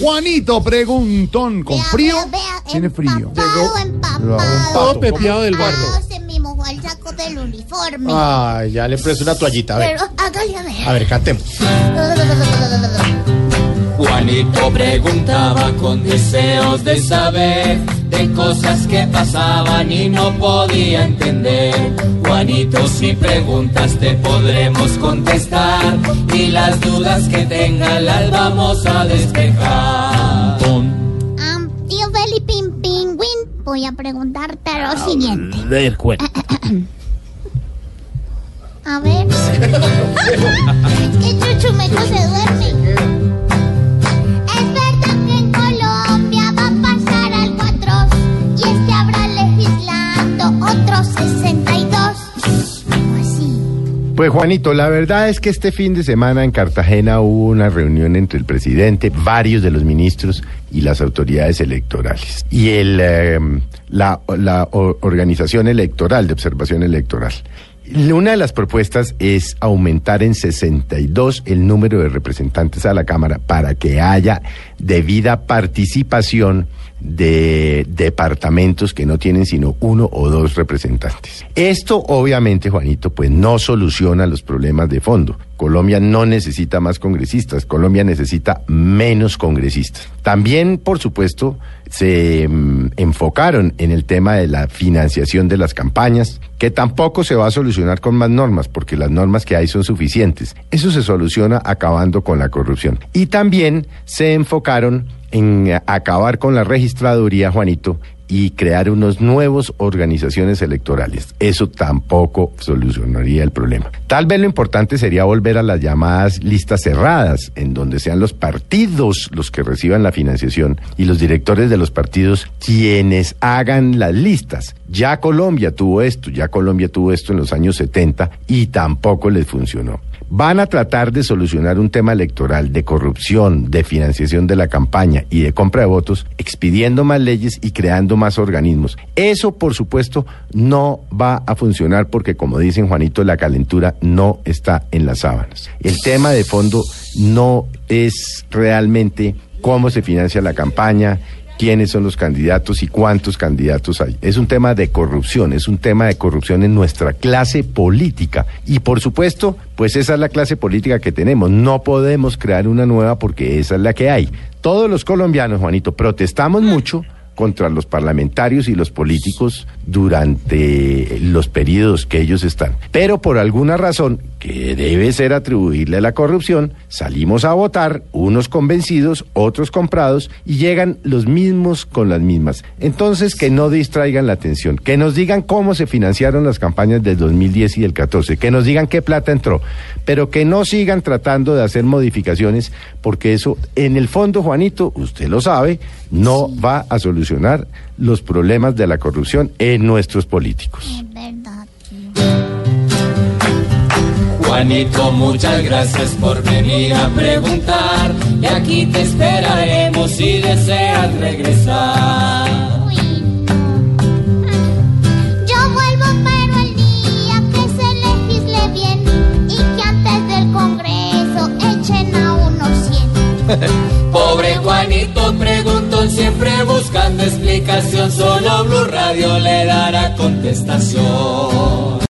Juanito Preguntón, ¿con Vea, frío? vea, vea, Tiene frío. Empapado, empapado. Todo pepeado del barro. Empapado, Se me mojó el saco del uniforme. Ay, ya le presto una toallita. A ver, Pero hágale a ver. a ver, cantemos. Juanito preguntaba con deseos de saber de cosas que pasaban y no podía entender. Juanito, si preguntas te podremos contestar y las dudas que tenga las vamos a despejar. Am, tío Felipe Pin Pingüín, voy a preguntarte lo siguiente. Ver, cuenta. A ver. es que Chuchu Meco se duerme. Pues Juanito, la verdad es que este fin de semana en Cartagena hubo una reunión entre el presidente, varios de los ministros y las autoridades electorales. Y el, eh, la, la organización electoral, de observación electoral. Una de las propuestas es aumentar en 62 el número de representantes a la Cámara para que haya debida participación de departamentos que no tienen sino uno o dos representantes. Esto obviamente, Juanito, pues no soluciona los problemas de fondo. Colombia no necesita más congresistas, Colombia necesita menos congresistas. También, por supuesto, se mm, enfocaron en el tema de la financiación de las campañas, que tampoco se va a solucionar con más normas, porque las normas que hay son suficientes. Eso se soluciona acabando con la corrupción. Y también se enfocaron en acabar con la registraduría, Juanito, y crear unos nuevos organizaciones electorales. Eso tampoco solucionaría el problema. Tal vez lo importante sería volver a las llamadas listas cerradas, en donde sean los partidos los que reciban la financiación y los directores de los partidos quienes hagan las listas. Ya Colombia tuvo esto, ya Colombia tuvo esto en los años 70 y tampoco les funcionó. Van a tratar de solucionar un tema electoral de corrupción, de financiación de la campaña y de compra de votos, expidiendo más leyes y creando más organismos. Eso, por supuesto, no va a funcionar porque, como dicen Juanito, la calentura no está en las sábanas. El tema de fondo no es realmente cómo se financia la campaña, quiénes son los candidatos y cuántos candidatos hay. Es un tema de corrupción, es un tema de corrupción en nuestra clase política. Y por supuesto, pues esa es la clase política que tenemos. No podemos crear una nueva porque esa es la que hay. Todos los colombianos, Juanito, protestamos mucho contra los parlamentarios y los políticos durante los periodos que ellos están. Pero por alguna razón, que debe ser atribuirle a la corrupción, salimos a votar, unos convencidos, otros comprados, y llegan los mismos con las mismas. Entonces, que no distraigan la atención, que nos digan cómo se financiaron las campañas del 2010 y del 14, que nos digan qué plata entró, pero que no sigan tratando de hacer modificaciones, porque eso, en el fondo, Juanito, usted lo sabe, no va a solucionar los problemas de la corrupción en nuestros políticos. Juanito, muchas gracias por venir a preguntar y aquí te esperaremos si deseas regresar. Juanito preguntó siempre buscando explicación, solo Blue Radio le dará contestación.